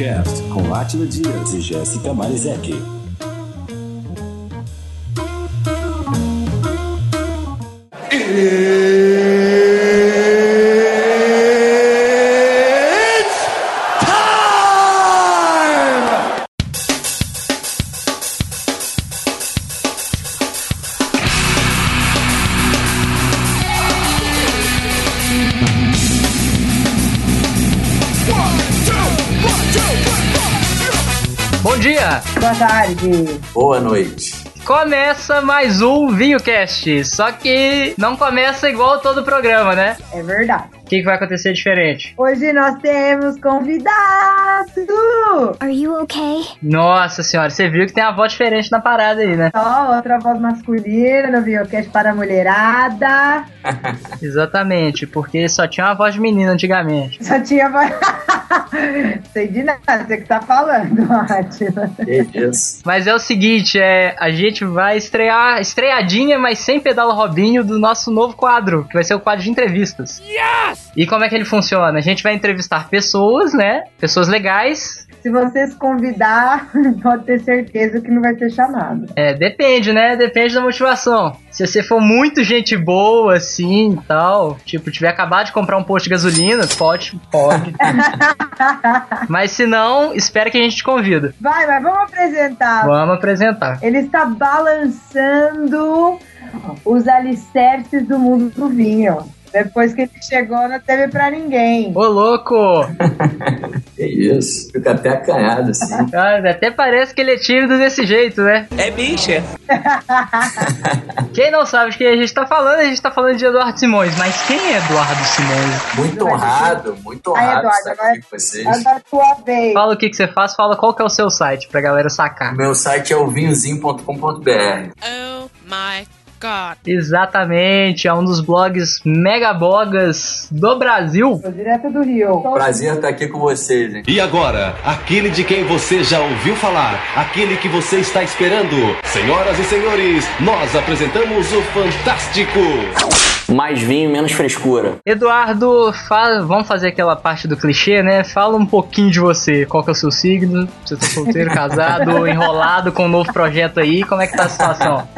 Cast com Átila Dias e Jéssica Marizek. Boa tarde. Boa noite. Começa mais um VinhoCast, só que não começa igual todo programa, né? É verdade. O que, que vai acontecer diferente? Hoje nós temos convidado. Are you okay? Nossa senhora, você viu que tem uma voz diferente na parada aí, né? Só outra voz masculina no Videocast para a mulherada. Exatamente, porque só tinha uma voz de menina antigamente. Só tinha voz. Sei de nada, você que tá falando, isso. Mas é o seguinte, é, a gente vai estrear, estreadinha, mas sem pedala Robinho, do nosso novo quadro, que vai ser o quadro de entrevistas. E como é que ele funciona? A gente vai entrevistar pessoas, né? Pessoas legais. Se você se convidar, pode ter certeza que não vai ser chamado. É, depende, né? Depende da motivação. Se você for muito gente boa, assim, e tal, tipo, tiver acabado de comprar um posto de gasolina, pode, pode. mas se não, espera que a gente te convida. Vai, mas vamos apresentar. Vamos apresentar. Ele está balançando os alicerces do mundo do vinho. Depois que ele chegou, não teve pra ninguém. Ô, louco! Que isso. Fica até acanhado assim. Ah, até parece que ele é tímido desse jeito, né? É bicha. Quem não sabe de quem a gente tá falando, a gente tá falando de Eduardo Simões. Mas quem é Eduardo Simões? Muito honrado, muito Aí, honrado Eduardo, estar agora- aqui com vocês. É da tua vez. Fala o que, que você faz, fala qual que é o seu site pra galera sacar. Meu site é o vinhozinho.com.br. Oh my god. Exatamente, é um dos blogs megabogas do Brasil. Tô direto do Rio. Prazer estar aqui com vocês, hein? E agora, aquele de quem você já ouviu falar, aquele que você está esperando. Senhoras e senhores, nós apresentamos o Fantástico. Mais vinho, menos frescura. Eduardo, fala, vamos fazer aquela parte do clichê, né? Fala um pouquinho de você. Qual que é o seu signo? Você tá solteiro, casado, enrolado com um novo projeto aí? Como é que tá a situação?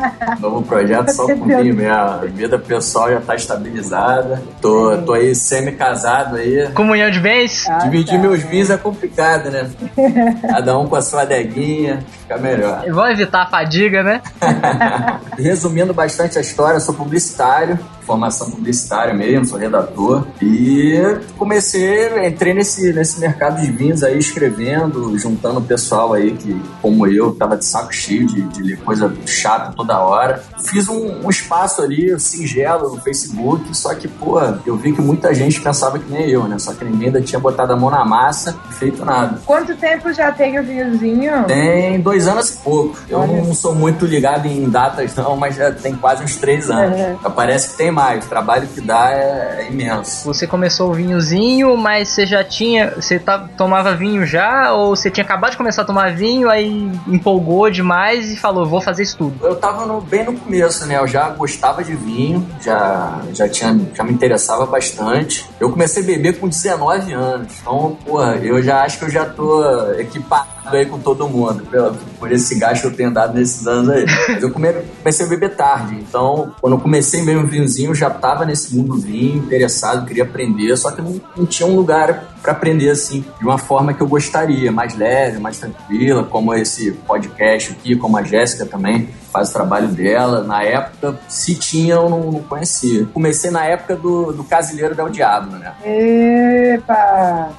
Novo projeto só com vinho mesmo. A vida pessoal já tá estabilizada. Tô, tô aí semi-casado aí. Comunhão de bens? Ah, Dividir tá. meus vinhos é complicado, né? Cada um com a sua adeguinha, fica melhor. Vamos evitar a fadiga, né? Resumindo bastante a história, eu sou publicitário, formação publicitária mesmo, sou redator. E comecei, entrei nesse, nesse mercado de vinhos aí, escrevendo, juntando o pessoal aí que, como eu, tava de saco cheio de, de ler coisa chata toda hora. Fiz um, um espaço ali, singelo, no Facebook, só que, pô, eu vi que muita gente pensava que nem eu, né? Só que ninguém ainda tinha botado a mão na massa e feito nada. Quanto tempo já tem o vinhozinho? Tem dois anos e pouco. Eu não sou muito ligado em datas, não, mas já tem quase uns três anos. Uhum. Parece que tem mais. O trabalho que dá é, é imenso. Você começou o vinhozinho, mas você já tinha. Você tá, tomava vinho já? Ou você tinha acabado de começar a tomar vinho, aí empolgou demais e falou, vou fazer isso tudo? Eu tava no- bem no começo, né? Eu já gostava de vinho, já, já, tinha, já me interessava bastante. Eu comecei a beber com 19 anos. Então, porra, eu já acho que eu já tô equipado aí com todo mundo, pelo- por esse gasto que eu tenho dado nesses anos aí. Mas eu come- comecei a beber tarde. Então, quando eu comecei mesmo vinhozinho, eu já tava nesse mundo do vinho, interessado, queria aprender, só que não, não tinha um lugar para aprender assim, de uma forma que eu gostaria, mais leve, mais tranquila, como esse podcast aqui, como a Jéssica também faz o trabalho dela. Na época, se tinha, eu não, não conhecia. Comecei na época do, do Casileiro Del Diablo, né? Epa!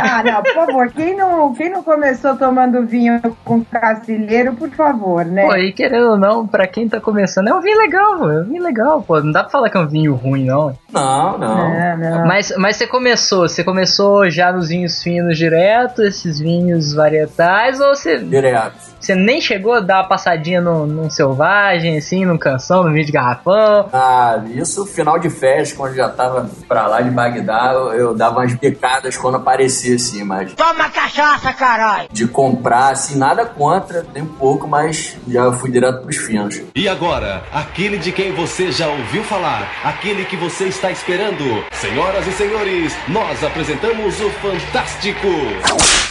Ah, não, por favor, quem não, quem não começou tomando vinho com cacilheiro, por favor, né? Pô, e querendo ou não, pra quem tá começando, é um vinho legal, pô, é um vinho legal, pô. Não dá pra falar que é um vinho ruim, não. Não, não. Não, não. Mas, mas você começou, você começou já nos vinhos finos direto, esses vinhos varietais, ou você. Direto. Você nem chegou a dar uma passadinha no, num selvagem, assim, num canção, no vídeo de garrafão. Ah, isso final de festa, quando já tava pra lá de Bagdá, eu, eu dava umas picadas quando aparecia, assim, mas. Toma cachaça, caralho! De comprar, assim, nada contra, nem um pouco, mas já fui direto pros finos. E agora, aquele de quem você já ouviu falar, aquele que você está esperando. Senhoras e senhores, nós apresentamos o Fantástico.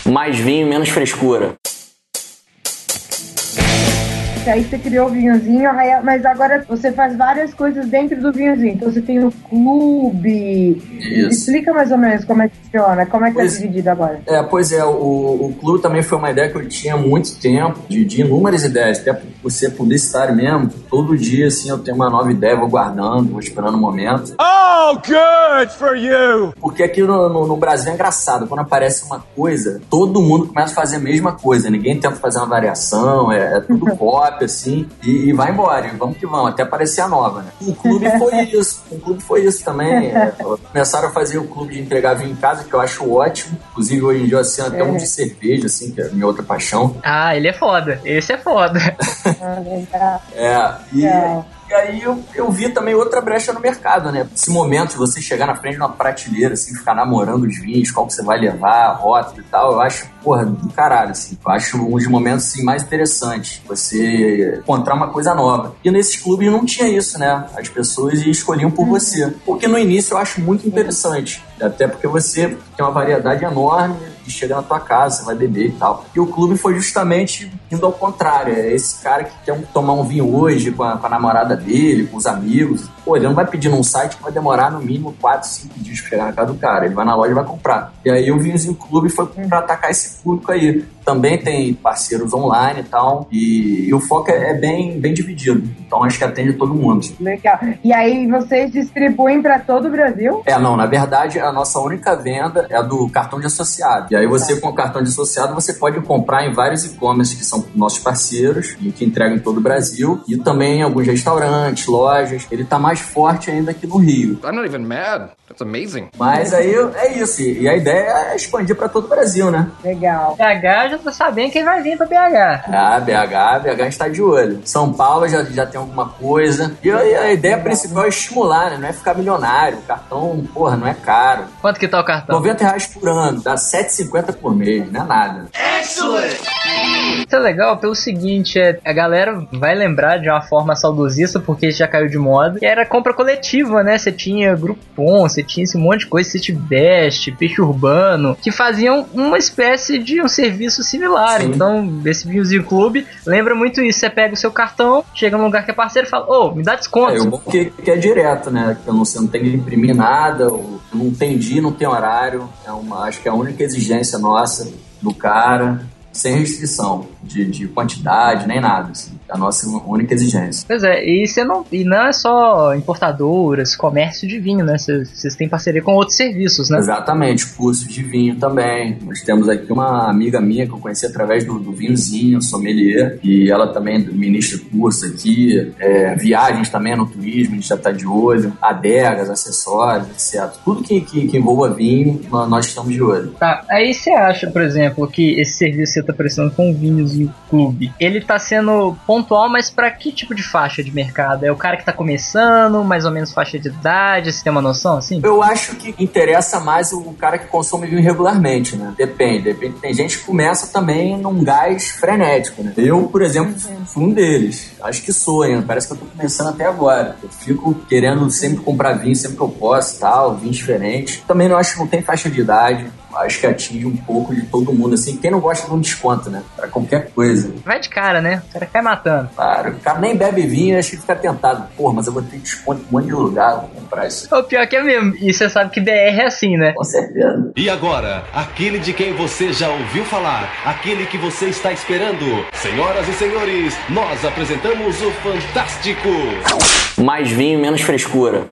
Mais vinho, menos frescura. Aí você criou o vinhozinho, aí- mas agora você faz várias coisas dentro do vinhozinho. Então você tem o clube. Isso. Explica mais ou menos como é que funciona, como é que Pois- é dividido agora. É, pois é, o, o clube também foi uma ideia que eu tinha há muito tempo, de, de inúmeras ideias, até por ser publicitário mesmo. Todo dia, assim, eu tenho uma nova ideia, vou guardando, vou esperando o momento. Oh, good for you! Porque aqui no, no- no Brasil é engraçado, quando aparece uma coisa, todo mundo começa a fazer a mesma coisa, ninguém tenta fazer uma variação, é, é tudo assim, e, e vai embora, e vamos que vamos, até aparecer a nova, né? O clube foi isso, o clube foi isso também. é, começaram a fazer o clube de entregar vinho em casa, que eu acho ótimo. Inclusive, hoje em dia, assim, até um de cerveja, assim, que é a minha outra paixão. Ah, ele é foda. Esse é foda. Ah. É, e, Legal. E aí eu, eu vi também outra brecha no mercado, né? Esse momento de você chegar na frente de uma prateleira, assim, ficar namorando os vinhos, qual que você vai levar, a rota e tal, eu acho, porra, do caralho, assim. Eu acho um dos momentos, assim, mais interessantes. Você encontrar uma coisa nova. E nesses clubes não tinha isso, né? As pessoas escolhiam por você. Porque no início eu acho muito interessante. Até porque você tem uma variedade enorme e chega na tua casa, vai beber e tal. E o clube foi justamente indo ao contrário. É esse cara que quer tomar um vinho hoje com a, com a namorada dele, com os amigos. Pô, ele não vai pedir num site que vai demorar no mínimo 4, 5 dias pra chegar na casa do cara. Ele vai na loja e vai comprar. E aí o Vinhozinho Clube foi pra atacar esse público aí. Também tem parceiros online e tal. E, e o foco é, é bem, bem dividido. Então acho que atende todo mundo. Legal. E aí vocês distribuem para todo o Brasil? É, não, na verdade, a nossa única venda é a do cartão de associado. E aí você, com o cartão de associado, você pode comprar em vários e-commerce que são nossos parceiros e que entregam em todo o Brasil. E também em alguns restaurantes, lojas. Ele tá mais forte ainda aqui no Rio. I'm not even mad. That's amazing. Mas aí é isso. E a ideia é expandir para todo o Brasil, né? Legal. BH já tá sabendo quem vai vir pra BH. Ah, BH, BH a gente tá de olho. São Paulo já, já tem alguma coisa. E a, a ideia principal é estimular, né? Não é ficar milionário. O cartão, porra, não é caro. Quanto que tá o cartão? 90 reais por ano, dá 7,50 por mês, não é nada. Isso é legal pelo seguinte, é, a galera vai lembrar de uma forma saudosista, porque isso já caiu de moda, que era compra coletiva, né? Você tinha Groupon, você tinha esse monte de coisa, City Best, Peixe Urbano, que faziam uma espécie de um serviço similar. Sim. Então, esse Vinhozinho Clube lembra muito isso. Você pega o seu cartão, chega num lugar que é parceiro e fala, ô, me dá desconto. É, o bom que, que é direto, né? Que eu não, você não tem que imprimir nada, ou não tem dia, não tem horário. É uma, acho que é a única exigência nossa do cara, sem restrição de, de quantidade, nem nada. Assim. É a nossa única exigência. Pois é, e você não. E não é só importadoras, comércio de vinho, né? Vocês têm parceria com outros serviços, né? Exatamente, cursos de vinho também. Nós temos aqui uma amiga minha que eu conheci através do, do vinhozinho, sommelier, e ela também ministra curso aqui, é, viagens também no turismo, a gente já está de olho, adegas, acessórios, etc. Tudo que, que, que envolva vinho, nó- nós estamos de olho. Tá, aí você acha, por exemplo, que esse serviço que você tá prestando com Vinhos o Clube, ele tá sendo pontual, mas pra que tipo de faixa de mercado? É o cara que tá começando, mais ou menos faixa de idade, você tem uma noção assim? Eu acho que interessa mais o cara que consome vinho regularmente, né? Depende, depende. Tem gente que começa também num gás frenético, né? Eu, por exemplo, fui um deles. Acho que sou ainda. Parece que eu tô começando até agora. Eu fico querendo sempre comprar vinho sempre que eu posso, tal, vinhos diferentes. Também não acho que não tem faixa de idade. Acho que atinge um pouco de todo mundo, assim. Quem não gosta de um desconto, né? Pra qualquer coisa. Vai de cara, né? O cara cai matando. Claro, o cara nem bebe vinho, acho que fica tentado. Pô, mas eu vou ter desconto em um monte de lugar, vou comprar isso. O pior que é mesmo. E você sabe que BR é assim, né? Com certeza. E agora, aquele de quem você já ouviu falar, aquele que você está esperando. Senhoras e senhores, nós apresentamos o Fantástico. Mais vinho, menos frescura.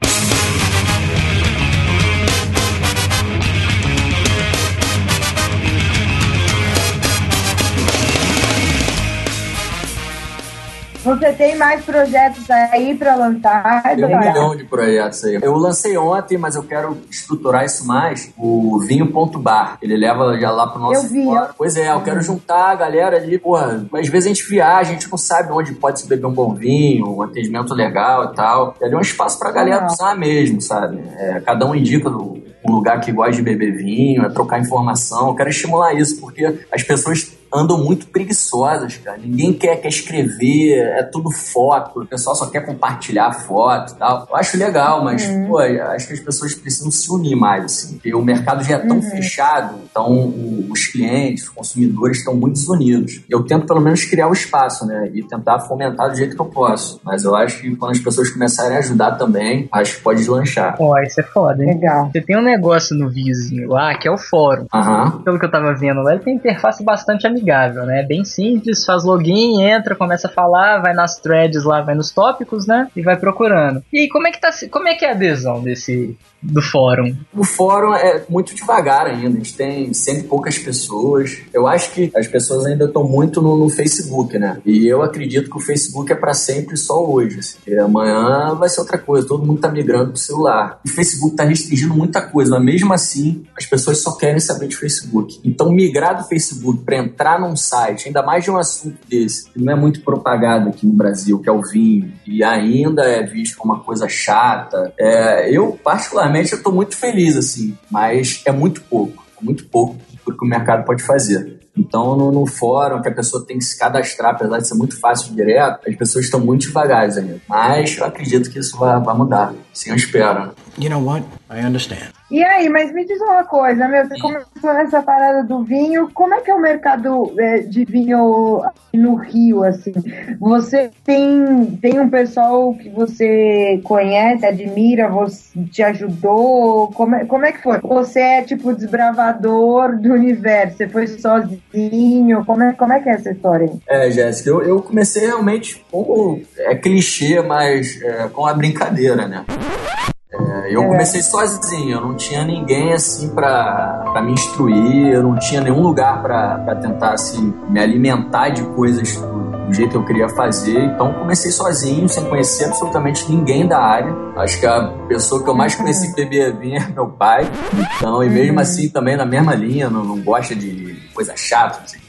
Você tem mais projetos aí pra lançar, Tem um milhão de projetos aí. Eu lancei ontem, mas eu quero estruturar isso mais. O vinho.bar. Ele leva já lá pro nosso Eu vi, Pois é, eu quero juntar a galera ali, porra. Às vezes a gente viaja, a gente não sabe onde pode se beber um bom vinho, um atendimento legal e tal. E ali é um espaço pra galera Ah. usar mesmo, sabe? É, cada um indica um lugar que gosta de beber vinho, é trocar informação. Eu quero estimular isso, porque as pessoas andam muito preguiçosas, cara. Ninguém quer, quer escrever, é tudo foto, o pessoal só quer compartilhar foto e tal. Eu acho legal, mas, pô, acho que as pessoas precisam se unir mais, assim, porque o mercado já é tão fechado, então os clientes, os consumidores estão muito desunidos. Eu tento, pelo menos, criar o espaço, né, e tentar fomentar do jeito que eu posso. Mas eu acho que quando as pessoas começarem a ajudar também, acho que pode deslanchar. Pô, isso é foda, hein? Legal. Você tem um negócio no vizinho lá, que é o fórum. Aham. Pelo que eu tava vendo lá, ele tem interface bastante amigável, né? Bem simples, faz login, entra, começa a falar, vai nas threads lá, vai nos tópicos, né? E vai procurando. E como é que tá, como é que é a adesão desse do fórum? O fórum é muito devagar ainda, a gente tem sempre poucas pessoas. Eu acho que as pessoas ainda estão muito no, no Facebook, né? E eu acredito que o Facebook é para sempre só hoje. Assim. Amanhã vai ser outra coisa, todo mundo tá migrando pro celular. O Facebook tá restringindo muita coisa, mas mesmo assim as pessoas só querem saber de Facebook. Então migrar do Facebook para entrar num site, ainda mais de um assunto desse, que não é muito propagado aqui no Brasil, que é o vinho, e ainda é visto como uma coisa chata. É, eu, particularmente, eu tô muito feliz, assim, mas é muito pouco, é muito pouco do que o mercado pode fazer. Então, no, no fórum, que a pessoa tem que se cadastrar, apesar de ser muito fácil direto, as pessoas estão muito devagares ainda. Mas eu acredito que isso vai, vai mudar. Sim, eu espero. né? You know what? I understand. E aí, mas me diz uma coisa, meu, você começou nessa parada do vinho, como é que é o mercado é, de vinho no Rio, assim? Você tem, tem um pessoal que você conhece, admira, você te ajudou? Como é, como é que foi? Você é tipo desbravador do universo, você foi sozinho, como é, como é que é essa história aí? É, Jéssica, eu, eu comecei realmente como é clichê, mas é, com a brincadeira, né? É, eu comecei sozinho, eu não tinha ninguém assim pra, pra me instruir, eu não tinha nenhum lugar pra, pra tentar assim, me alimentar de coisas do, do jeito que eu queria fazer. Então comecei sozinho, sem conhecer absolutamente ninguém da área. Acho que a pessoa que eu mais conheci que bebia vinho é meu pai. Então, e mesmo assim também na mesma linha, não, não gosta de coisa chata, não sei o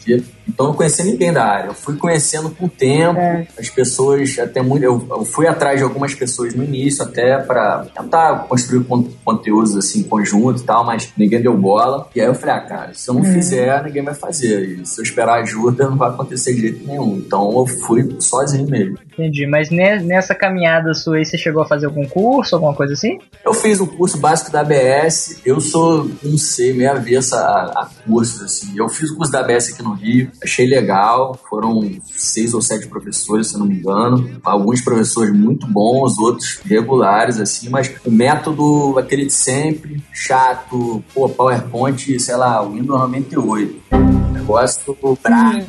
Então eu não conhecia ninguém da área. Eu fui conhecendo com o tempo, É. as pessoas até muito. Eu, eu fui atrás de algumas pessoas no início, até para tentar construir con- conteúdos assim, em conjunto e tal, mas ninguém deu bola. E aí eu falei, ah, cara, se eu não fizer, ninguém vai fazer. E se eu esperar ajuda, não vai acontecer de jeito nenhum. Então eu fui sozinho mesmo. Entendi. Mas ne- nessa caminhada sua aí, você chegou a fazer algum curso, alguma coisa assim? Eu fiz um curso básico da ABS. Eu sou, não sei, meio avessa a, a cursos, assim. Eu fiz o curso da ABS aqui no Rio, achei legal. Foram seis ou sete professores, se não me engano. Alguns professores muito bons, outros regulares, assim. Mas o método, aquele de sempre, chato, pô, PowerPoint, sei lá, Windows 98. Negócio bravo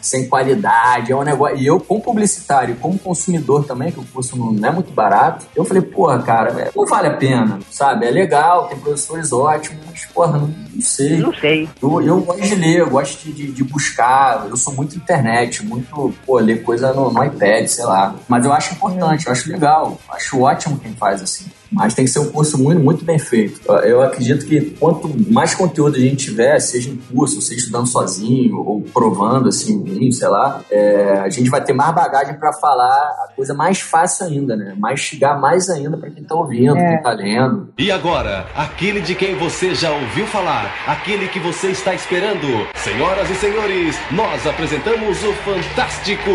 sem qualidade, é um negócio. E eu, como publicitário, como consumidor também, que o curso não é muito barato, eu falei, porra, cara, é, não vale a pena, sabe? É legal, tem professores ótimos, mas, porra, não, não sei. Não sei. Eu, eu gosto de ler, eu gosto de, de, de buscar, eu sou muito internet, muito, pô, ler coisa no, no iPad, sei lá. Mas eu acho importante, eu acho legal, acho ótimo quem faz assim. Mas tem que ser um curso muito, muito bem feito. Eu, acredito que quanto mais conteúdo a gente tiver, seja em curso, seja estudando sozinho, ou provando, assim, vinho, sei lá, é, a gente vai ter mais bagagem para falar a coisa mais fácil ainda, né? Mais chegar mais ainda para quem tá ouvindo, É. quem tá lendo. E agora, aquele de quem você já ouviu falar, aquele que você está esperando. Senhoras e senhores, nós apresentamos o Fantástico.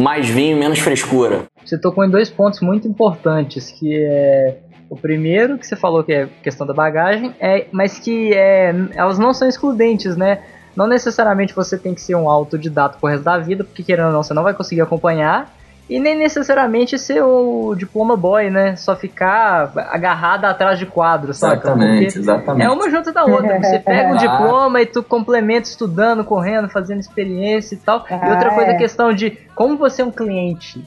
Mais vinho, menos frescura. Você tocou em dois pontos muito importantes, que é o primeiro que você falou que é questão da bagagem, é, mas que é, elas não são excludentes, né? Não necessariamente você tem que ser um autodidata pro resto da vida, porque querendo ou não, você não vai conseguir acompanhar. E nem necessariamente ser o diploma boy, né? Só ficar agarrado atrás de quadros, sabe? Exatamente, exatamente. É uma junto da outra. Você pega um Ah. diploma e tu complementa estudando, correndo, fazendo experiência e tal. E outra Ah, coisa, a é. questão de como você é um cliente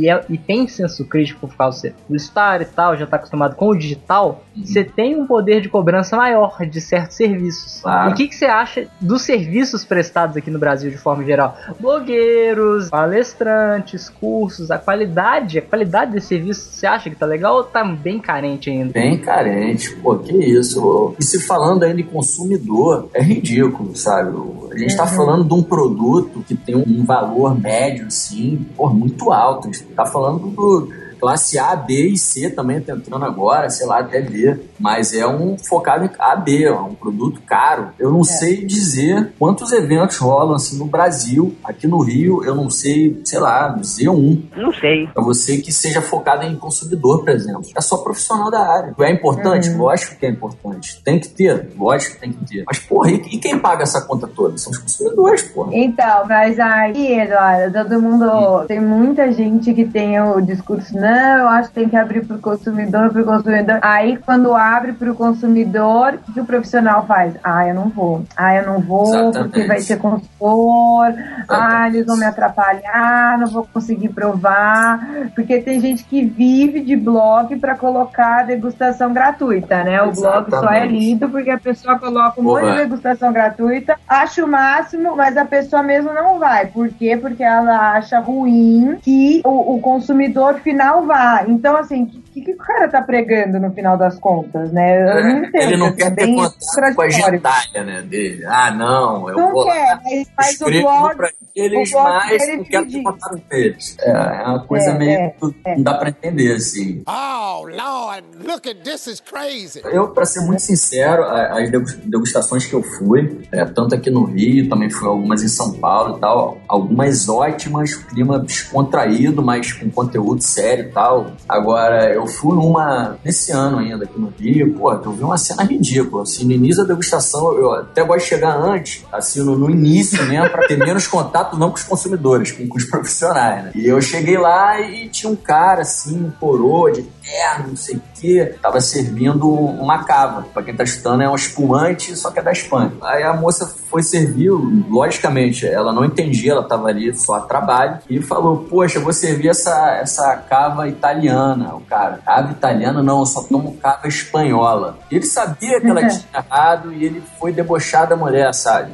e, é, e tem senso crítico por causa do publicitário e tal, já tá acostumado com o digital, Uhum. você tem um poder de cobrança maior de certos serviços. Claro. E o que, que você acha dos serviços prestados aqui no Brasil de forma geral? Blogueiros, palestrantes, cursos, a qualidade, a qualidade desse serviço, você acha que tá legal ou tá bem carente ainda? Bem carente, pô, que isso. E se falando ainda em consumidor, é ridículo, sabe? A gente tá falando de um produto que tem um valor médio, assim, pô, muito alto. A gente tá falando do classe A, B e C também tá entrando agora, sei lá, até D. Mas é um focado em A, B, é um produto caro. Eu não sei dizer quantos eventos rolam assim no Brasil, aqui no Rio, eu não sei, sei lá, dizer um. Não sei. Pra você que seja focado em consumidor, por exemplo. É só profissional da área. É importante? Uhum. Lógico que é importante. Tem que ter? Lógico que tem que ter. Mas, porra, e, e quem paga essa conta toda? São os consumidores, porra. Então, mas aí, Eduardo, todo mundo. Tem muita gente que tem o discurso, não, eu acho que tem que abrir pro consumidor, pro consumidor. Aí, quando abre pro consumidor, o que o profissional faz? Ah, eu não vou. Ah, eu não vou, Exatamente. porque vai ser consultor. Ah, eles vão me atrapalhar, não vou conseguir provar. Porque tem gente que vive de blog pra colocar degustação gratuita, né? O blog só é Exatamente. lido porque a pessoa coloca um monte de degustação gratuita, acha o máximo, mas a pessoa mesmo não vai. Por quê? Porque ela acha ruim que o, o consumidor final Então, assim, o que, que, o cara tá pregando no final das contas, né? Eu não entendo. Ele não é quer ter bem contato com a gentalha, né, dele. Ah, não, eu Não vou quer, lá, mas, mas o blog. pra eles, o blog mas não quero ter contato com eles. É, é uma coisa É, meio... é, é. Não dá pra entender, assim. Oh, Lord, look at this is crazy. Eu, pra ser muito sincero, as degu- degustações que eu fui, é, tanto aqui no Rio, também fui algumas em São Paulo e tal, algumas ótimas, clima descontraído, mas com conteúdo sério e tal. Agora, eu fui numa, nesse ano ainda aqui no Rio, pô, eu vi uma cena ridícula, assim, no início da degustação, eu até gosto de chegar antes, assim, no, no início mesmo, pra ter menos contato não com os consumidores, com, com os profissionais, né? E eu cheguei lá e tinha um cara, assim, coroa, de terno, não sei o quê, tava servindo uma cava. Pra quem tá chutando, é um espumante, só que é da Espanha. Aí a moça foi servir, logicamente, ela não entendia, ela tava ali só a trabalho, e falou, poxa, eu vou servir essa, essa cava italiana. O cara, cava italiana? Não, eu só tomo cava espanhola. Ele sabia que ela tinha errado e ele foi debochar da mulher, sabe?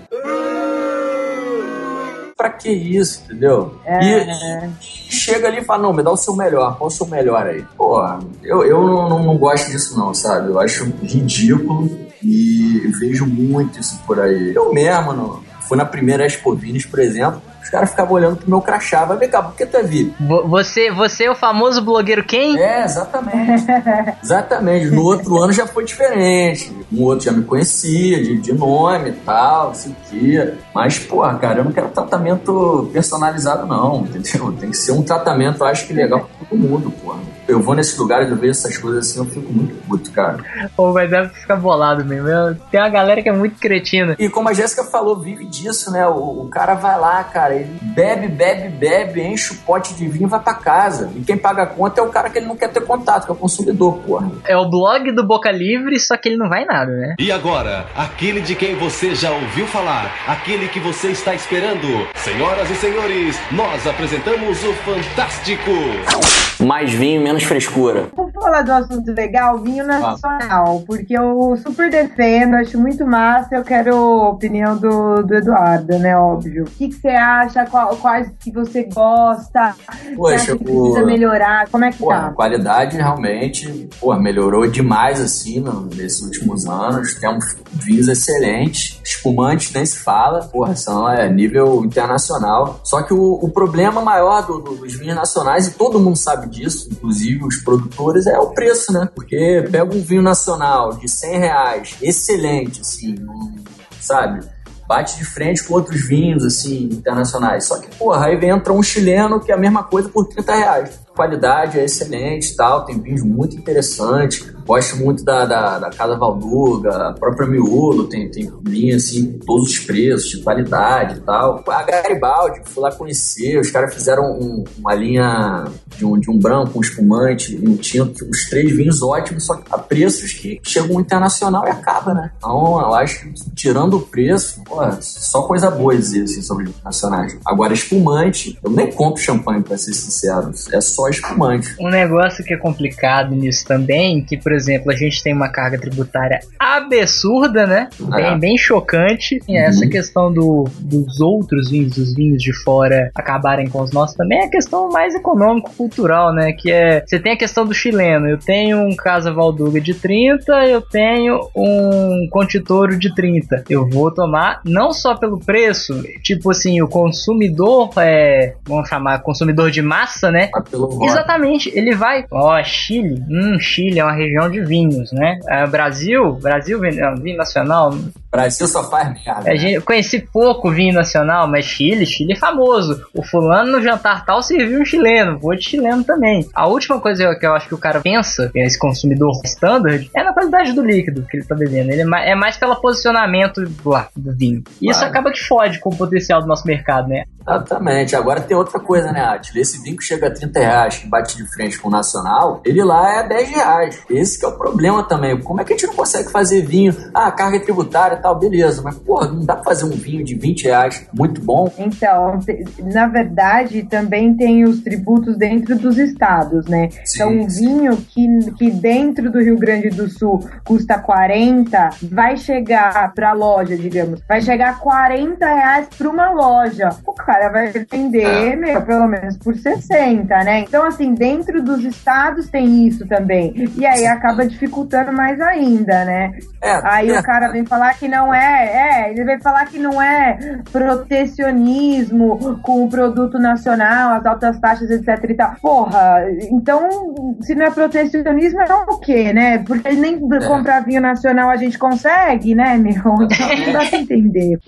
Pra que isso, entendeu? É. E, e chega ali e fala, não, me dá o seu melhor, qual o seu melhor aí? Porra, eu, eu não, não, não gosto disso não, sabe? Eu acho ridículo e vejo muito isso por aí. Eu mesmo, no, fui na primeira Expo por exemplo, os caras ficavam olhando pro meu crachá, vai ver cá, por que tu é VIP? Vo- Você, você é o famoso blogueiro quem? É, exatamente. exatamente. No outro ano já foi diferente. Um outro já me conhecia, de, de nome e tal, não sei o quê. Mas, porra, cara, eu não quero tratamento personalizado, não, entendeu? Tem que ser um tratamento, acho que legal pra todo mundo, porra. Eu vou nesses lugares, eu vejo essas coisas assim, eu fico muito puto, cara. Pô, mas deve ficar bolado mesmo. Tem uma galera que é muito cretina. E como a Jéssica falou, vive disso, né? O, o cara vai lá, cara, ele bebe, bebe, bebe, enche o pote de vinho e vai pra casa. E quem paga a conta é o cara que ele não quer ter contato, que é o consumidor, porra. É o blog do Boca Livre, só que ele não vai em nada, né? E agora, aquele de quem você já ouviu falar, aquele que você está esperando. Senhoras e senhores, nós apresentamos o Fantástico. Mais vinho, menos frescura. Falar do assunto legal, vinho nacional, porque eu super defendo, acho muito massa, eu quero a opinião do, do Eduardo, né, óbvio. O que, que você acha, qual- quais que você gosta, Poxa, acha que o- precisa melhorar, como é que Pô, a tá? qualidade realmente pô, melhorou demais assim nesses últimos anos. Temos vinhos excelentes, espumantes nem se fala, porra, são é, nível internacional. Só que o, o problema maior do- do- dos vinhos nacionais, e todo mundo sabe disso, inclusive os produtores, é o preço, né? Porque pega um vinho nacional de 100 reais, excelente, assim, sabe? bate de frente com outros vinhos, assim, internacionais. Só que, porra, aí entra um chileno que é a mesma coisa por 30 reais. Qualidade é excelente tal, tem vinhos muito interessantes. Gosto muito da, da, da Casa Valduga, a própria Miolo, tem, tem linha assim, todos os preços, de qualidade e tal. A Garibaldi, fui lá conhecer, os caras fizeram um, uma linha de um, de um branco, um espumante um tinto, os três vinhos ótimos, só que a preços que chegam internacional e acaba, né? Então, eu acho que tirando o preço, pô, só coisa boa dizer assim, sobre nacionais. Agora, espumante, eu nem compro champanhe, pra ser sincero. É só espumante. Um negócio que é complicado nisso também, que, por a gente tem uma carga tributária absurda, né? Bem, É. bem chocante. E essa questão do, dos outros vinhos, dos vinhos de fora acabarem com os nossos também é a questão mais econômico-cultural, né? Que é. Você tem a questão do chileno. Eu tenho um Casa Valduga de 30, eu tenho um Contitoro de 30. Eu vou tomar não só pelo preço, tipo assim, o consumidor é. Vamos chamar consumidor de massa, né? Voto. Exatamente, ele vai. Ó, Chile. Hum, Chile é uma região de vinhos, né? Ah, Brasil, Brasil, vinho, nacional. Brasil só faz merda. A gente, eu conheci pouco vinho nacional, mas Chile, Chile é famoso. O fulano no jantar tal serviu um chileno, vou de chileno também. A última coisa que eu acho que o cara pensa, que é esse consumidor standard, é na qualidade do líquido que ele tá bebendo. Ele é mais, é mais pelo posicionamento lá, do vinho. E isso Claro. acaba que fode com o potencial do nosso mercado, né? Exatamente. Agora tem outra coisa, né, Atila? Esse vinho que chega a 30 reais, que bate de frente com o nacional, ele lá é 10 reais. Esse que é o problema também. Como é que a gente não consegue fazer vinho? Ah, carga tributária e tal, beleza. Mas, porra, não dá pra fazer um vinho de 20 reais muito bom? Então, na verdade, também tem os tributos dentro dos estados, né? Sim, então, um vinho que, que dentro do Rio Grande do Sul custa 40, vai chegar pra loja, digamos, vai chegar a 40 reais pra uma loja. O cara vai vender, meu, pelo menos por 60, né? Então, assim, dentro dos estados tem isso também. E aí acaba dificultando mais ainda, né? É, Aí é. o cara vem falar que não é, é, ele vem falar que não é protecionismo com o produto nacional, as altas taxas, etc e tal. Porra, então, se não é protecionismo, é o quê, né? Porque nem comprar vinho nacional a gente consegue, né, meu? Então não dá pra entender.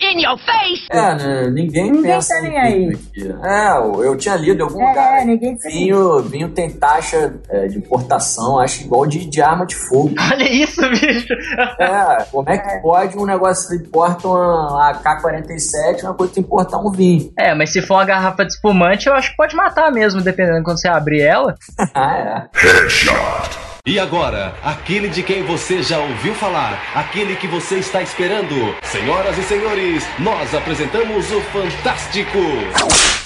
É, né? Ninguém, Ninguém pensa tá nem aí. aqui. É, eu eu tinha lido em algum É, lugar. ninguém tá nem vinho, vinho tem taxa é, de importação, acho igual de, de arma de fogo. Olha isso, bicho! É, como é que pode um negócio que importa uma AK-47, uma coisa que importar um vinho? É, mas se for uma garrafa de espumante, eu acho que pode matar mesmo, dependendo quando você abrir ela. ah, é. E agora, aquele de quem você já ouviu falar, aquele que você está esperando. Senhoras e senhores, nós apresentamos o Fantástico.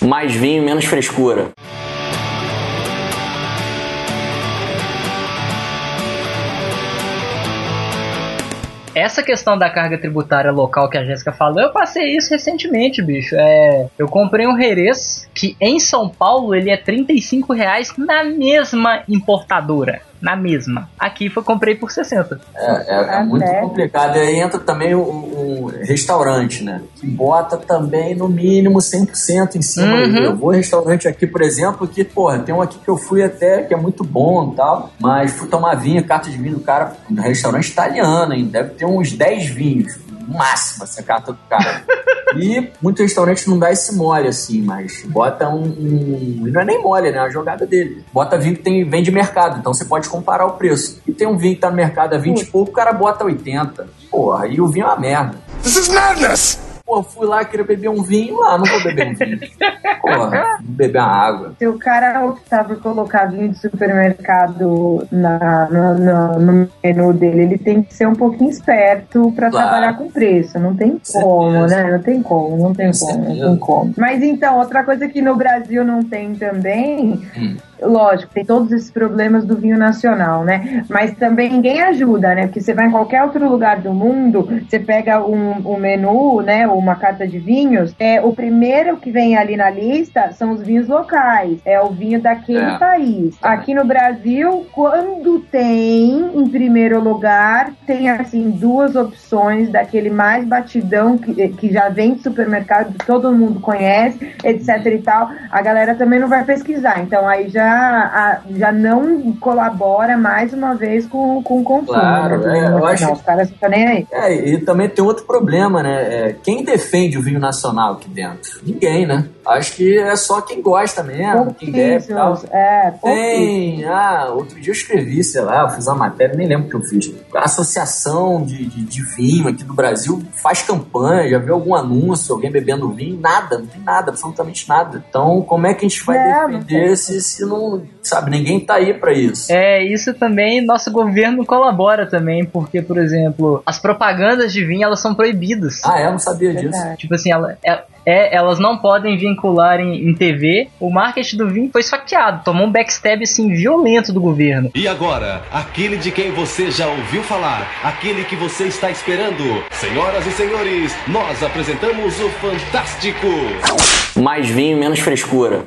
Mais vinho, menos frescura. Essa questão da carga tributária local que a Jéssica falou, eu passei isso recentemente, bicho. É, eu comprei um Jerez que em São Paulo ele é 35 reais na mesma importadora. Na mesma. Aqui foi comprei por 60. É, é- é Ah, muito é? complicado. E aí entra também o, o restaurante, né? Que bota também no mínimo 100% em cima. Uhum. Eu vou em restaurante aqui, por exemplo, que, porra, tem um aqui que eu fui até que é muito bom e tal, mas fui tomar vinho, carta de vinho do cara, um restaurante italiano, hein? Deve ter uns 10 vinhos. No máximo, essa carta do cara. E muito restaurante não dá esse mole assim, mas bota um, um- Não é nem mole, né? É a jogada dele. Bota vinho que tem, vem de mercado, então você pode comparar o preço. E tem um vinho que tá no mercado a 20 e pouco, o cara bota 80. Porra, e o vinho é uma merda. This is madness! Pô, fui lá, queria beber um vinho, ah, não vou beber um vinho. Porra, beber uma água. Se o cara optar por colocar vinho de supermercado na, no, no- no menu dele, ele tem que ser um pouquinho esperto pra Claro. trabalhar com preço. Não tem Com como, né? Não tem como, não tem Com como, não certeza. tem como. Mas então, outra coisa que no Brasil não tem também. Hum. Lógico, tem todos esses problemas do vinho nacional, né? Mas também ninguém ajuda, né? Porque você vai em qualquer outro lugar do mundo, você pega um, um menu, né? Uma carta de vinhos, é o primeiro que vem ali na lista são os vinhos locais, é o vinho daquele É. país. Aqui no Brasil, quando tem em primeiro lugar, tem assim duas opções daquele mais batidão que, que já vem de supermercado, que todo mundo conhece, etc e tal. A galera também não vai pesquisar, então aí já já, já não colabora mais uma vez com, com o consumo. Claro, né, é, eu acho Os caras não estão nem aí. É, e também tem outro problema, né? É, quem defende o vinho nacional aqui dentro? Ninguém, né? Acho que é só quem gosta mesmo, quem deve e tal. É, tem. Ah, outro dia eu escrevi, sei lá, eu fiz uma matéria, nem lembro o que eu fiz. A Associação de, de, de Vinho aqui do Brasil faz campanha, já viu algum anúncio, alguém bebendo vinho? Nada, não tem nada, absolutamente nada. Então, como é que a gente vai não defender se, se não. Sabe, ninguém tá aí pra isso. É, isso também, nosso governo colabora também, porque, por exemplo, as propagandas de vinho, elas são proibidas. Ah, é? Eu não sabia disso. Verdade. Tipo assim, ela, é, é, elas não podem vincular em, em TV. O marketing do vinho foi esfaqueado, tomou um backstab assim violento do governo. E agora, aquele de quem você já ouviu falar, aquele que você está esperando. Senhoras e senhores, nós apresentamos o Fantástico. Mais vinho, menos frescura.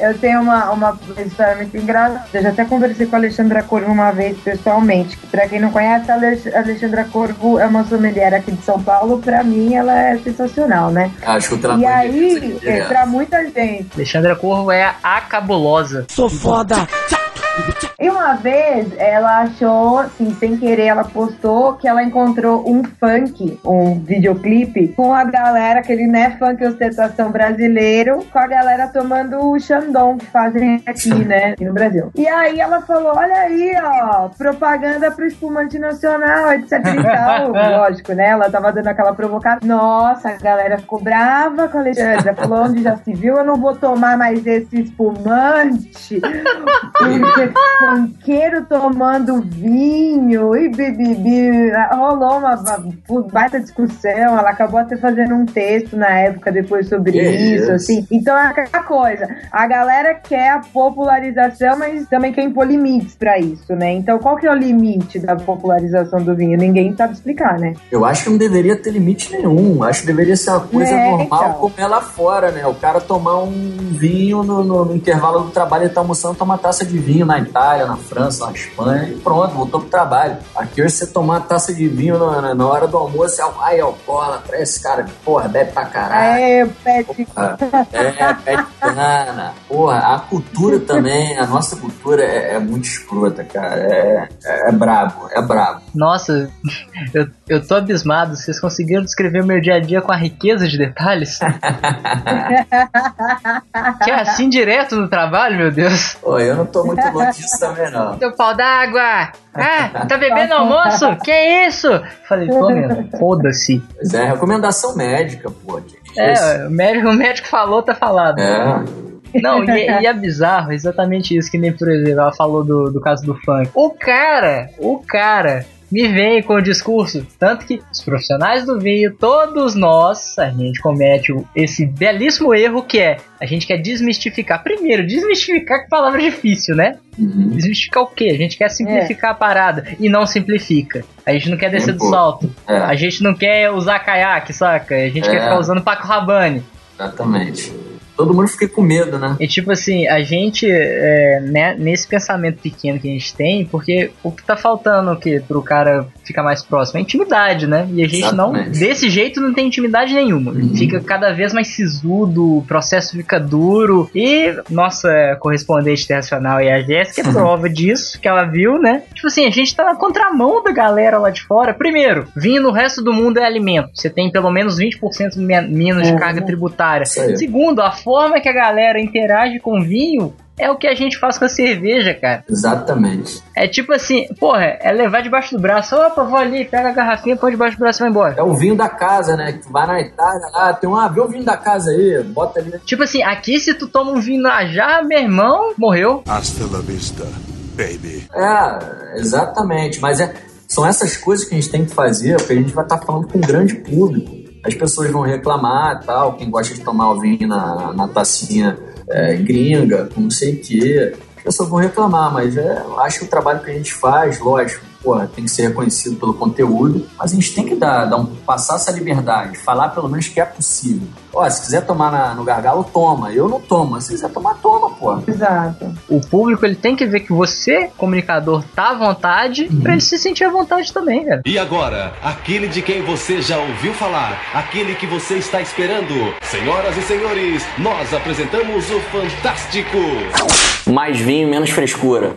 Eu tenho uma, uma história muito engraçada. Eu já até conversei com a Alexandra Corvo uma vez pessoalmente. Pra quem não conhece, a Alex- a Alexandra Corvo é uma sommelier aqui de São Paulo. Pra mim, ela é sensacional, né? Ah, escuta ela E aí, é, pra muita gente. Alexandra Corvo é a cabulosa. Sou foda. E uma vez ela achou, assim, sem querer, ela postou que ela encontrou um funk, um videoclipe, com a galera, aquele né, funk ostentação brasileiro, com a galera tomando o Xandão que fazem aqui, né, aqui no Brasil. E aí ela falou: olha aí, ó, propaganda pro espumante nacional, etc e tal. Lógico, né? Ela tava dando aquela provocada. Nossa, a galera ficou brava com a Alexandra. Falou: onde já se viu, eu não vou tomar mais esse espumante. Porque funkeiro tomando vinho e bibibi. Rolou uma, uma baita discussão. Ela acabou até fazendo um texto na época depois sobre Que isso, isso. assim. Então é aquela coisa. A galera quer a popularização, mas também quer impor limites pra isso, né? Então qual que é o limite da popularização do vinho? Ninguém sabe explicar, né? Eu acho que não deveria ter limite nenhum. Acho que deveria ser uma coisa É, normal então. como é lá fora, né? O cara tomar um vinho no, no- no intervalo do trabalho, ele tá almoçando, toma uma taça de vinho na Itália, na França, na Espanha e pronto, voltou pro trabalho. Aqui hoje você tomar uma taça de vinho na, na- hora do almoço, é ai, alcoólatra, esse cara porra, bebe pra caralho. Aê, Pet. É, pé de cana. Porra, a cultura também, a nossa cultura é, é muito escrota, cara. É, é, é brabo, é brabo. Nossa, eu, eu tô abismado. Vocês conseguiram descrever o meu dia a dia com a riqueza de detalhes? que é assim direto no trabalho, meu Deus. Pô, eu não tô muito longe disso também, não. Teu pau d'água! Ah, tá bebendo almoço? Que isso? Falei, tô mesmo, foda-se. Pois é, recomendação médica, pô. Que é? É, o médico, o médico falou, tá falado. É. Não, e, e é bizarro, exatamente isso, que nem, por exemplo, ela falou do, do caso do funk. O cara, o cara, me vem com o discurso, tanto que os profissionais do vinho, todos nós, a gente comete esse belíssimo erro que é, a gente quer desmistificar. Primeiro, desmistificar que palavra difícil, né? Uhum. Desmistificar o quê? A gente quer simplificar a parada e não simplifica. A gente não quer descer do Pô, salto. é. A gente não quer usar caiaque, saca? A gente É. quer ficar usando Paco Rabanne. Exatamente. Todo mundo fica com medo, né? E tipo assim, a gente, é, né, nesse pensamento pequeno que a gente tem, porque o que tá faltando o quê? Pro cara ficar mais próximo? É intimidade, né? E a gente não, Exatamente. desse jeito, não tem intimidade nenhuma. Uhum. Fica cada vez mais sisudo, o processo fica duro. E nossa correspondente internacional e a Jéssica é prova disso, que ela viu, né? Tipo assim, a gente tá na contramão da galera lá de fora. Primeiro, vinho no resto do mundo é alimento. Você tem pelo menos 20% me- menos de Uhum. carga tributária. Segundo, a forma que a galera interage com vinho é o que a gente faz com a cerveja, cara. Exatamente. É tipo assim, porra, é levar debaixo do braço. Opa, vou ali, pega a garrafinha, põe debaixo do braço e vai embora. É o vinho da casa, né? Que tu vai na Itália lá, tem um, ah, vê o vinho da casa aí, bota ali. Tipo assim, aqui se tu toma um vinho na jarra, meu irmão, morreu. Hasta la vista, baby. É, exatamente. Mas é, são essas coisas que a gente tem que fazer, porque a gente vai estar falando com um grande público. As pessoas vão reclamar tal, quem gosta de tomar o vinho na, na tacinha é, gringa, não sei o quê. as pessoas vão reclamar, mas é, acho que o trabalho que a gente faz, lógico, porra, tem que ser reconhecido pelo conteúdo, mas a gente tem que dar, dar um, passar essa liberdade, falar pelo menos que é possível. Ó, se quiser tomar na- no gargalo, toma. Eu não tomo. Se quiser tomar, toma, porra. Exato. O público ele tem que ver que você, comunicador, tá à vontade pra ele se sentir à vontade também, cara. E agora, aquele de quem você já ouviu falar, aquele que você está esperando. Senhoras e senhores, nós apresentamos o Fantástico. Mais vinho, menos frescura.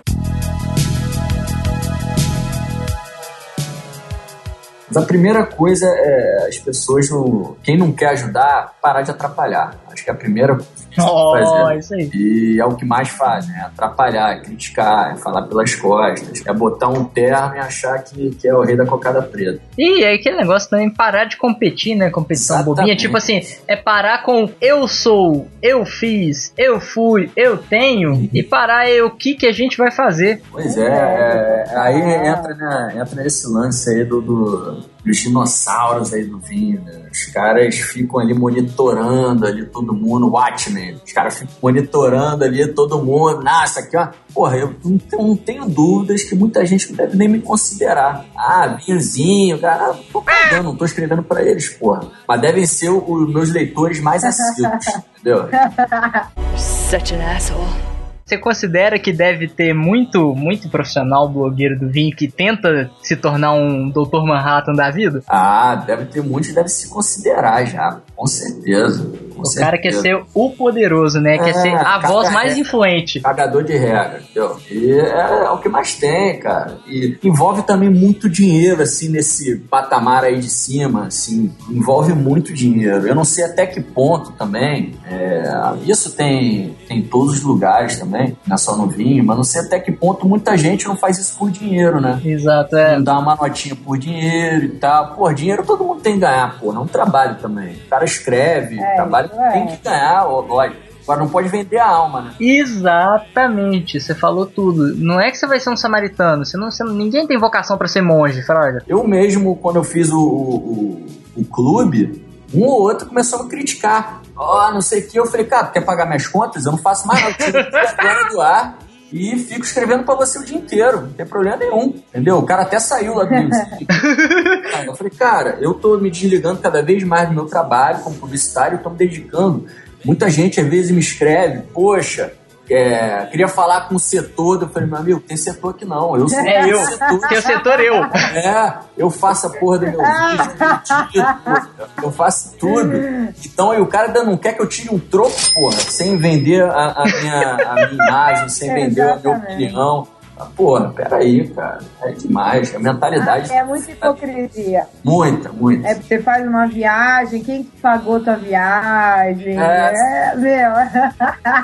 Mas a primeira coisa é as pessoas, não, quem não quer ajudar, parar de atrapalhar. Acho que é a primeira coisa que Oh, isso aí. E é o que mais faz, né? Atrapalhar, é criticar, é falar pelas costas, é botar um terno e achar que, que é o rei da cocada preta. E aí aquele negócio também, parar de competir, né? Competição Exatamente. bobinha. Tipo assim, é parar com eu sou, eu fiz, eu fui, eu tenho, e parar é o que, que a gente vai fazer. Pois é, é, aí entra, né, entra nesse lance aí do, do- dos dinossauros aí do vinho, né? Os caras ficam ali monitorando ali todo mundo, Watchmen. Os caras ficam monitorando ali todo mundo. Nossa, aqui ó. Porra, eu não tenho, não tenho dúvidas que muita gente não deve nem me considerar. Ah, vinhozinho, cara. ah, Tô cagando, não tô escrevendo pra eles, porra. Mas devem ser os meus leitores mais assíduos, entendeu? Such an asshole. Você considera que deve ter muito, muito profissional blogueiro do vinho que tenta se tornar um Dr. Manhattan da vida? Ah, deve ter muitos, deve se considerar já, com certeza. O cara quer certeza. ser o poderoso, né? Quer É, ser a voz mais é. influente. Cagador de regra, entendeu? E é, é o que mais tem, cara. E envolve também muito dinheiro, assim, nesse patamar aí de cima, assim. Envolve muito dinheiro. Eu não sei até que ponto também. é, isso tem, tem em todos os lugares também, não é só no vinho, mas não sei até que ponto muita gente não faz isso por dinheiro, né? Exato, é. Não dá uma notinha por dinheiro e tal. Pô, dinheiro todo mundo tem que ganhar, pô. Não trabalho também. O cara escreve, É, trabalha, é. tem que ganhar, lógico. Agora não pode vender a alma, né? Exatamente, você falou tudo. Não é que você vai ser um samaritano, você não, você ninguém tem vocação pra ser monge, Fraga. Eu mesmo, quando eu fiz o, o, o- clube, um ou outro começou a me criticar. Ó, não sei o que. Eu falei, cara, quer pagar minhas contas? Eu não faço mais nada. Eu tiro a grana do ar e fico escrevendo pra você o dia inteiro. Não tem problema nenhum. Entendeu? O cara até saiu lá do Eu falei, cara, eu tô me desligando cada vez mais do meu trabalho como publicitário, eu tô me dedicando. Muita gente às vezes me escreve, poxa, é, queria falar com o setor. Eu falei, meu amigo, tem setor aqui não. Eu sou É eu, setor. é o setor eu. É, eu faço a porra do meu vídeo, eu faço tudo. Então aí o cara ainda não quer que eu tire um troco, porra, sem vender a, a minha, a minha imagem, sem vender a minha Exatamente. opinião. Ah, Porra, peraí, cara. É demais. A mentalidade. É muita hipocrisia. Muita, muita. É, você faz uma viagem, quem que pagou tua viagem? É. É, meu.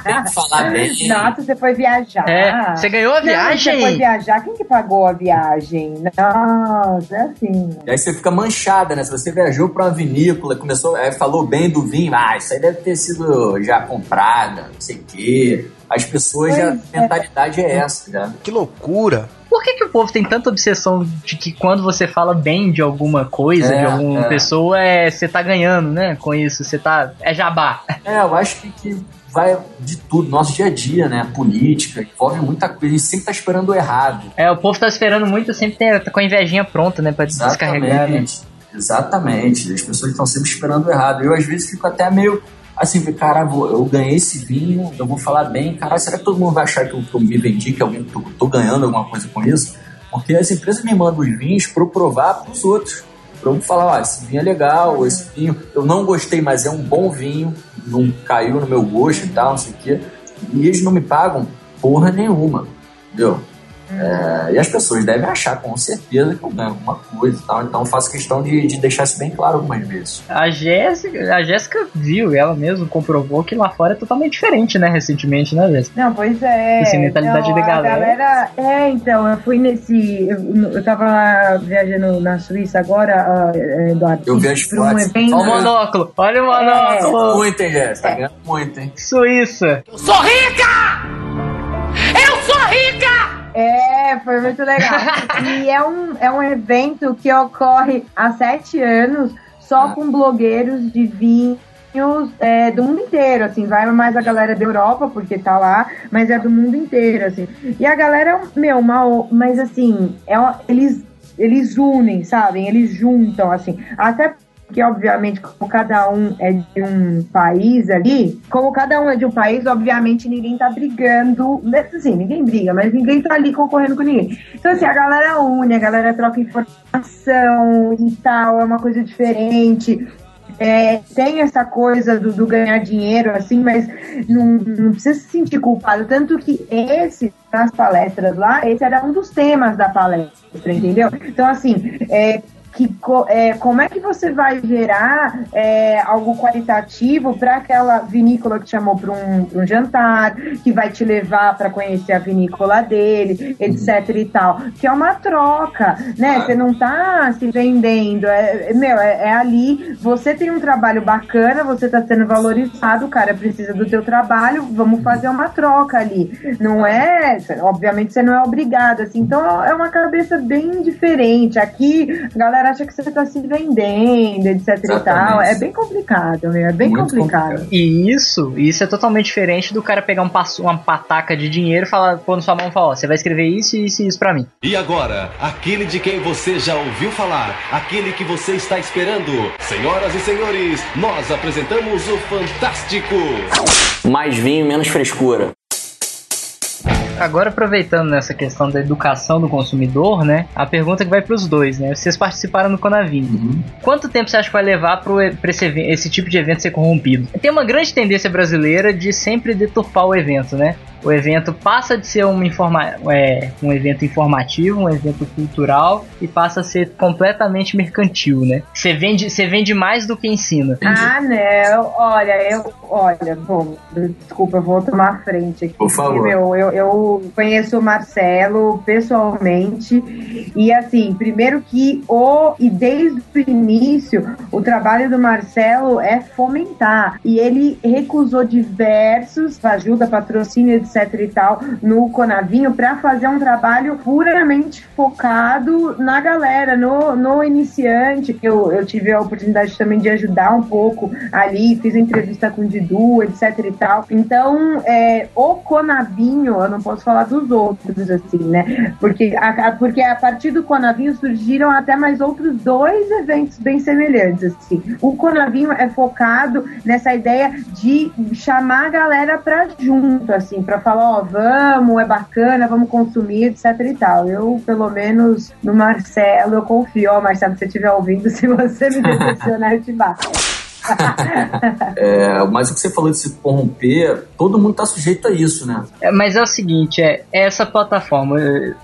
Tem que falar bem. Nossa, você foi viajar. É, você ganhou a Não, viagem? Você foi viajar, quem que pagou a viagem? Nossa, é assim. E aí você fica manchada, né? Se você viajou pra uma vinícola, começou, aí falou bem do vinho, ah, isso aí deve ter sido já comprada, não sei o quê. As pessoas Pois a mentalidade é essa, já. Que loucura. Por que, que o povo tem tanta obsessão de que quando você fala bem de alguma coisa, É, de alguma é. pessoa, é você tá ganhando, né? Com isso, você tá. É jabá. É, eu acho que, que vai de tudo, nosso dia a dia, né? Política, envolve muita coisa, a gente sempre tá esperando o errado. É, o povo tá esperando muito, sempre tem, tá com a invejinha pronta, né? Pra descarregar, né? Exatamente. Exatamente. As pessoas estão sempre esperando o errado. Eu, às vezes, fico até meio assim, cara, eu ganhei esse vinho, eu vou falar bem, cara, será que todo mundo vai achar que eu, que eu me vendi, que alguém eu tô ganhando alguma coisa com isso? Porque as empresas me mandam os vinhos para eu provar para os outros. Pra eu falar, ó, esse vinho é legal, esse vinho eu não gostei, mas é um bom vinho, não caiu no meu gosto e tal, não sei o quê. E eles não me pagam porra nenhuma, entendeu? É, e as pessoas devem achar com certeza que eu ganho alguma coisa e tal, então eu faço questão de, de deixar isso bem claro algumas vezes. A Jéssica, a Jéssica viu, ela mesmo comprovou que lá fora é totalmente diferente, né? Recentemente, né, Jéssica? Não, pois é. Essa mentalidade Não, da a galera. É, então, eu fui nesse. Eu, eu tava lá viajando na Suíça agora, é, Eduardo. Eu vi as pra um evento. Olha o monóculo, olha o É. monóculo. Muito, hein, Jéssica? Tá ganhando muito, hein? Suíça. Sou rica! É, foi muito legal. e é um, é um evento que ocorre há sete anos só com blogueiros de vinho vinhos é, do mundo inteiro, assim, vai mais a galera da Europa, porque tá lá, mas é do mundo inteiro, assim. E a galera, meu, mal, mas assim, é, eles, eles unem, sabem? Eles juntam, assim, até porque, obviamente, como cada um é de um país ali, como cada um é de um país, obviamente ninguém tá brigando, assim, ninguém briga, mas ninguém tá ali concorrendo com ninguém. Então, assim, a galera une, a galera troca informação e tal, é uma coisa diferente. É, tem essa coisa do, do, ganhar dinheiro, assim, mas não, não, precisa se sentir culpado. Tanto que esse, nas palestras lá, esse era um dos temas da palestra, entendeu? Então, assim, é, que é, como é que você vai gerar é, algo qualitativo para aquela vinícola que te chamou para um, um, jantar, que vai te levar para conhecer a vinícola dele, etc e tal. Que é uma troca, né? Você não tá se vendendo. É, meu, é, é, ali, você tem um trabalho bacana, você está sendo valorizado, o cara precisa do teu trabalho, vamos fazer uma troca ali. Não é, obviamente você não é obrigado, assim, então é uma cabeça bem diferente. Aqui, galera acha que você está se vendendo, etc Exatamente. e tal. É bem complicado, meu. É bem complicado. complicado. E isso, isso é totalmente diferente do cara pegar um passo, uma pataca de dinheiro e falar, pôr na sua mão e falar, ó, você vai escrever isso, isso e isso pra mim. E agora, aquele de quem você já ouviu falar, aquele que você está esperando. Senhoras e senhores, nós apresentamos o Fantástico. Mais vinho, menos frescura. Agora, aproveitando nessa questão da educação do consumidor, né? A pergunta que vai para os dois, né? Vocês participaram do Conavim. Uhum. Quanto tempo você acha que vai levar para esse, esse tipo de evento ser corrompido? Tem uma grande tendência brasileira de sempre deturpar o evento, né? O evento passa de ser uma informa é, um evento informativo, um evento cultural e passa a ser completamente mercantil, né? Você vende, você vende mais do que ensina. Ah, não. Olha, eu, olha, bom, desculpa, eu vou tomar a frente aqui. Por favor. Meu, eu, eu conheço o Marcelo pessoalmente e assim, primeiro que o e desde o início o trabalho do Marcelo é fomentar e ele recusou diversos ajuda, patrocínio, etc etc e tal, no Conavinho para fazer um trabalho puramente focado na galera, no, no iniciante. Eu, eu tive a oportunidade também de ajudar um pouco ali, fiz entrevista com o Didu, etc e tal. Então, é, o Conavinho, eu não posso falar dos outros, assim, né? Porque a, porque a partir do Conavinho surgiram até mais outros dois eventos bem semelhantes, assim. O Conavinho é focado nessa ideia de chamar a galera para junto, assim, para falar, ó, vamos, é bacana, vamos consumir, etc e tal. Eu, pelo menos, no Marcelo, eu confio. Ó, Marcelo, se você estiver ouvindo, se você me decepcionar, eu te bato. é, mas o que você falou de se corromper, todo mundo está sujeito a isso, né? É, mas é o seguinte, é essa plataforma,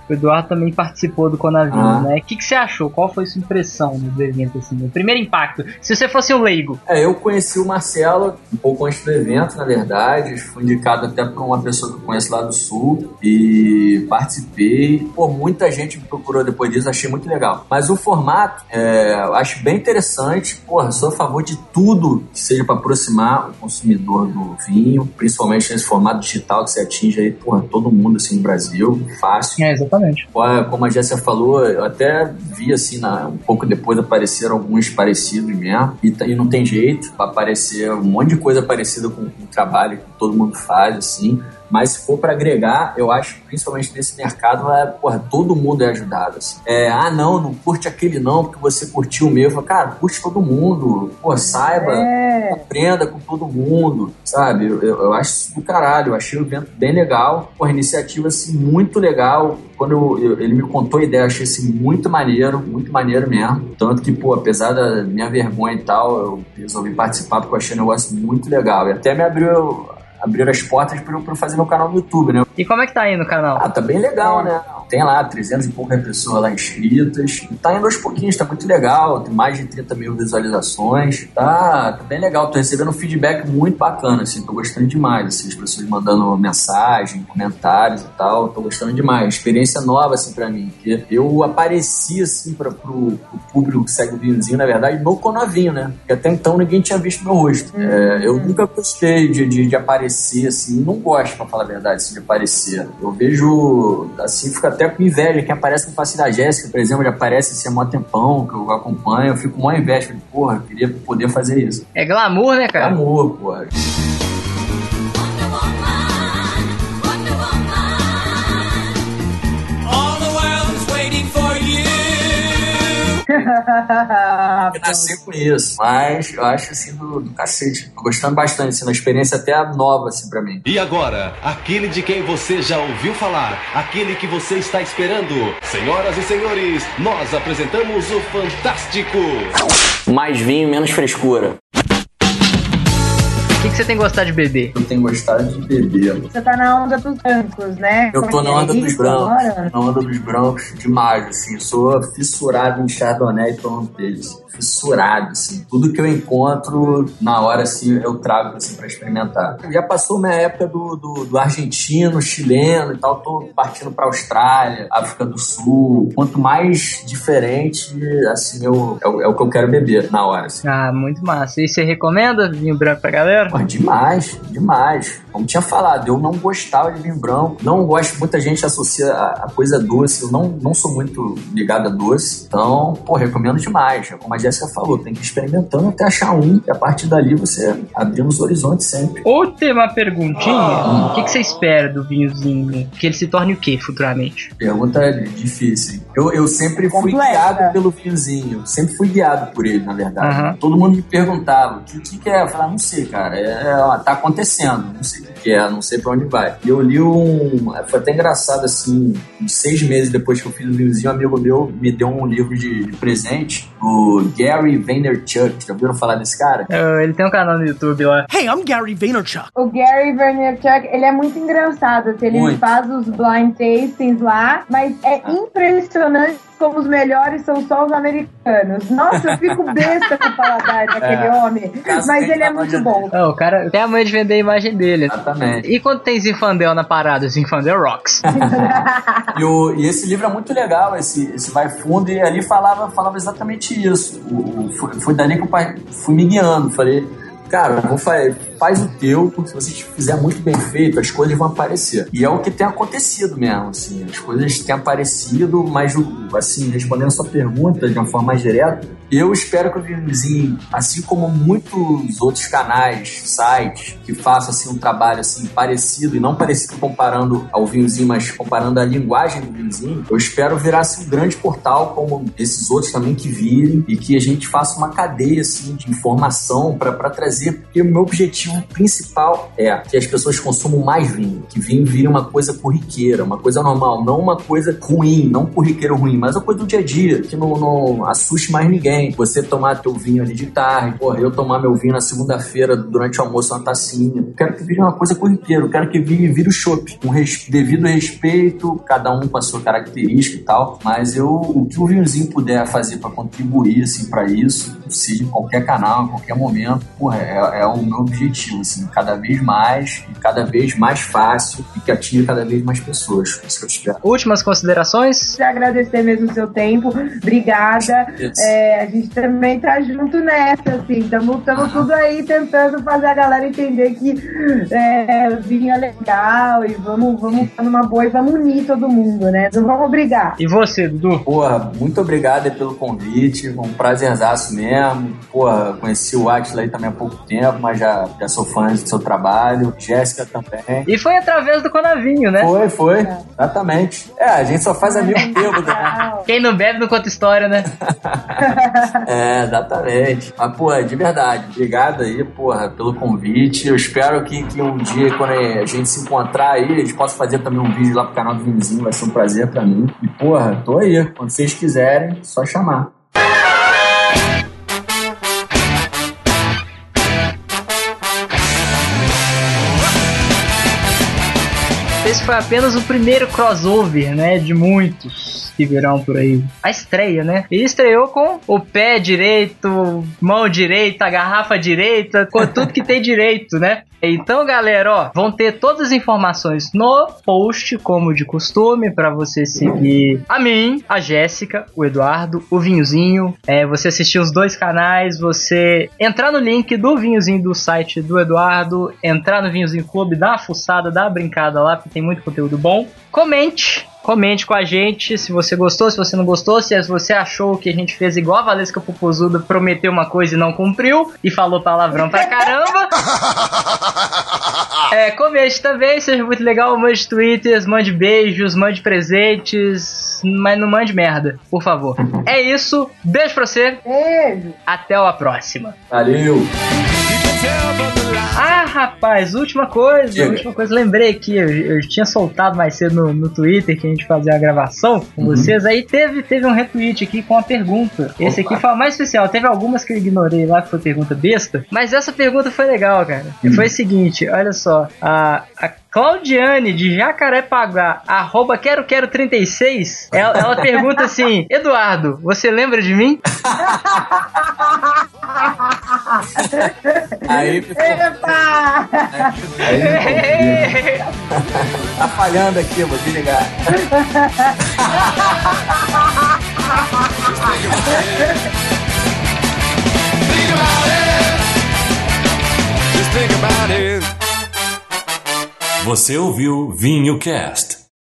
o Eduardo também participou do Conavio, ah. né? O que, que você achou? Qual foi a sua impressão do evento, assim? O primeiro impacto, se você fosse um leigo. É, eu conheci o Marcelo um pouco antes do evento, na verdade. Fui indicado até por uma pessoa que eu conheço lá do Sul e participei. Pô, muita gente me procurou depois disso, achei muito legal. Mas o formato, é, acho bem interessante. Porra, sou a favor de tudo tudo que seja para aproximar o consumidor do vinho, principalmente nesse formato digital que você atinge aí, porra, todo mundo assim no Brasil, fácil. É, exatamente. Como a Jéssica falou, eu até vi assim, na, um pouco depois apareceram alguns parecidos mesmo, e, e não tem jeito, vai aparecer um monte de coisa parecida com, com o trabalho que todo mundo faz, assim. Mas se for para agregar, eu acho, principalmente nesse mercado, é, porra, todo mundo é ajudado. Assim. É, ah, não, não curte aquele não, porque você curtiu o meu. Eu falo, cara, curte todo mundo. Pô, saiba, é. aprenda com todo mundo, sabe? Eu, eu, eu, acho isso do caralho. Eu achei o evento bem legal. Porra, iniciativa, assim, muito legal. Quando eu, ele me contou a ideia, eu achei assim, muito maneiro, muito maneiro mesmo. Tanto que, pô, apesar da minha vergonha e tal, eu resolvi participar porque eu achei um negócio muito legal. E até me abriu abriram as portas para eu fazer meu canal no YouTube, né? E como é que tá aí no canal? Ah, tá bem legal, né? Tem lá 300 e poucas pessoas lá inscritas. Tá indo aos pouquinhos, tá muito legal. Tem mais de 30 mil visualizações. Tá, tá bem legal. Tô recebendo um feedback muito bacana, assim. Tô gostando demais, assim. As pessoas mandando mensagem, comentários e tal. Tô gostando demais. Experiência nova, assim, pra mim. Porque eu apareci, assim, pra, pro, pro público que segue o vinhozinho, na verdade, no Conovinho, né? Porque até então ninguém tinha visto meu rosto. Hum. É, eu nunca gostei de, de, de aparecer aparecer, assim, não gosto, pra falar a verdade, assim, de aparecer. Eu vejo, assim, fica até com inveja. Quem aparece no passe da Jéssica, por exemplo, já aparece assim há mó tempão que eu acompanho. Eu fico com mó inveja. Falei, porra, eu queria poder fazer isso. É glamour, né, cara? Glamour, porra. Eu nasci com isso, mas eu acho assim do, do cacete. Tô gostando bastante, assim, uma experiência até nova, assim, pra mim. E agora, aquele de quem você já ouviu falar, aquele que você está esperando. Senhoras e senhores, nós apresentamos o Fantástico. Mais vinho, menos frescura. O que, que você tem gostado de beber? Eu tenho gostado de beber. Você tá na onda dos brancos, né? Eu tô Como é na que é onda dos isso brancos. agora? Na onda dos brancos demais, assim. Sou fissurado em Chardonnay e Tom deles. Fissurado, assim. Tudo que eu encontro, na hora, assim, eu trago, assim, pra experimentar. Já passou minha época do, do, do argentino, chileno e tal. Tô partindo pra Austrália, África do Sul. Quanto mais diferente, assim, eu, é, o- é o que eu quero beber na hora, assim. Ah, muito massa. E você recomenda vinho branco pra galera? Pô, demais, demais. Como tinha falado, eu não gostava de vinho branco. Não gosto, muita gente associa a, a coisa doce. Eu não, não sou muito ligado a doce. Então, pô, recomendo demais. É Como a Jéssica falou, tem que ir experimentando até achar um. E a partir dali você abrindo os horizontes sempre. Última perguntinha. O que, que você espera do vinhozinho? Que ele se torne o que futuramente? Pergunta difícil. Eu, eu sempre fui Complexa. guiado pelo vinhozinho. Sempre fui guiado por ele, na verdade. Aham. Todo mundo me perguntava: o que, que, que é? Eu falava, não sei, cara. É, tá acontecendo. Não sei o que, é, não sei pra onde vai. E eu li um. Foi até engraçado, assim. uns Seis meses depois que eu fiz o vinhozinho, um amigo meu me deu um livro de, de presente. O Gary Vaynerchuk. Já ouviram falar desse cara? Ah, ele tem um canal no YouTube lá. Hey, I'm Gary Vaynerchuk. O Gary Vaynerchuk, ele é muito engraçado. assim, Ele Muito. faz os blind tastings lá, mas é impressionante como os melhores são só os americanos. Nossa, eu fico besta com o paladar daquele É. homem. Caso Mas ele é muito bom. Ah, o cara tem a mãe de vender a imagem dele. Exatamente. E quando tem Zinfandel na parada? Zinfandel Rocks. E, o- e esse livro é muito legal, esse, esse Vai Fundo, e ali falava, falava exatamente isso. O, o- foi, foi dali que eu fui me guiando. Falei, cara, vou fa- faz o teu, se você fizer muito bem feito, as coisas vão aparecer. E é o que tem acontecido mesmo, assim. As coisas têm aparecido, mas, assim, respondendo a sua pergunta de uma forma mais direta, eu espero que o Vinhozinho, assim como muitos outros canais, sites, que façam assim, um trabalho assim, parecido, e não parecido comparando ao vinhozinho, mas comparando a linguagem do vinhozinho, eu espero virar assim, um grande portal, como esses outros também que virem, e que a gente faça uma cadeia assim, de informação para trazer, porque o meu objetivo principal é que as pessoas consumam mais vinho, que vinho vire uma coisa corriqueira, uma coisa normal, não uma coisa ruim, não corriqueiro ruim, mas uma coisa do dia a dia, que não, não assuste mais ninguém. Você tomar teu vinho ali de tarde, porra, eu tomar meu vinho na segunda-feira durante o almoço uma tacinha. Eu quero que vire uma coisa corriqueira, eu quero que vire, vire o chopp, com res- devido respeito, cada um com a sua característica e tal. Mas eu, o que o vinhozinho puder fazer para contribuir assim para isso, seja em qualquer canal, em qualquer momento, porra, é, é o meu objetivo, assim, cada vez mais e cada vez mais fácil e que atinja cada vez mais pessoas. Últimas considerações? Agradecer mesmo o seu tempo. Obrigada. É, a gente também tá junto nessa, assim. Estamos tudo aí tentando fazer a galera entender que é, vinho é legal e vamos, vamos ficar numa boa e vamos unir todo mundo, né? Não vamos brigar. E você, Dudu? Porra, muito obrigado pelo convite, um prazerzaço mesmo. Porra, conheci o Atila aí também há pouco tempo, mas já, já sou fã do seu trabalho. Jéssica também. E foi através do Conavinho, né? Foi, foi, exatamente. É, a gente só faz amigo bêbado, né? Quem não bebe não conta história, né? É, exatamente. Mas, porra, de verdade, obrigado aí, porra, pelo convite. Eu espero que, que um dia, quando a gente se encontrar aí, a gente possa fazer também um vídeo lá pro canal do Vinzinho, vai ser um prazer pra mim. E, porra, tô aí. Quando vocês quiserem, só chamar. Esse foi apenas o primeiro crossover, né? De muitos que virão por aí. A estreia, né? E estreou com o pé direito, mão direita, garrafa direita, com tudo que tem direito, né? Então, galera, ó, vão ter todas as informações no post, como de costume, para você seguir a mim, a Jéssica, o Eduardo, o Vinhozinho, é, você assistir os dois canais, você entrar no link do Vinhozinho do site do Eduardo, entrar no Vinhozinho Clube, dar uma fuçada, dar uma brincada lá, porque tem muito conteúdo bom. Comente comente com a gente se você gostou, se você não gostou, se você achou que a gente fez igual a Valesca Popozuda, prometeu uma coisa e não cumpriu, e falou palavrão pra caramba. é, comente também, seja muito legal, mande twitters, mande beijos, mande presentes, mas não mande merda, por favor. É isso, beijo pra você. Beijo. Até a próxima. Valeu. Ah, rapaz, última coisa, última coisa, lembrei aqui, eu, eu tinha soltado mais cedo no, no Twitter que a gente fazia a gravação com Uhum. vocês, aí teve, teve um retweet aqui com uma pergunta. Esse Opa. aqui foi a mais especial, teve algumas que eu ignorei lá, que foi pergunta besta, mas essa pergunta foi legal, cara. E Hum. foi o seguinte, olha só, a, a Claudiane de Jacarepaguá, arroba quero quero 36, ela, ela pergunta assim, Eduardo, você lembra de mim? Aí, Epa! aí tá falhando aqui, vou desligar. Você ouviu Vinho Cast.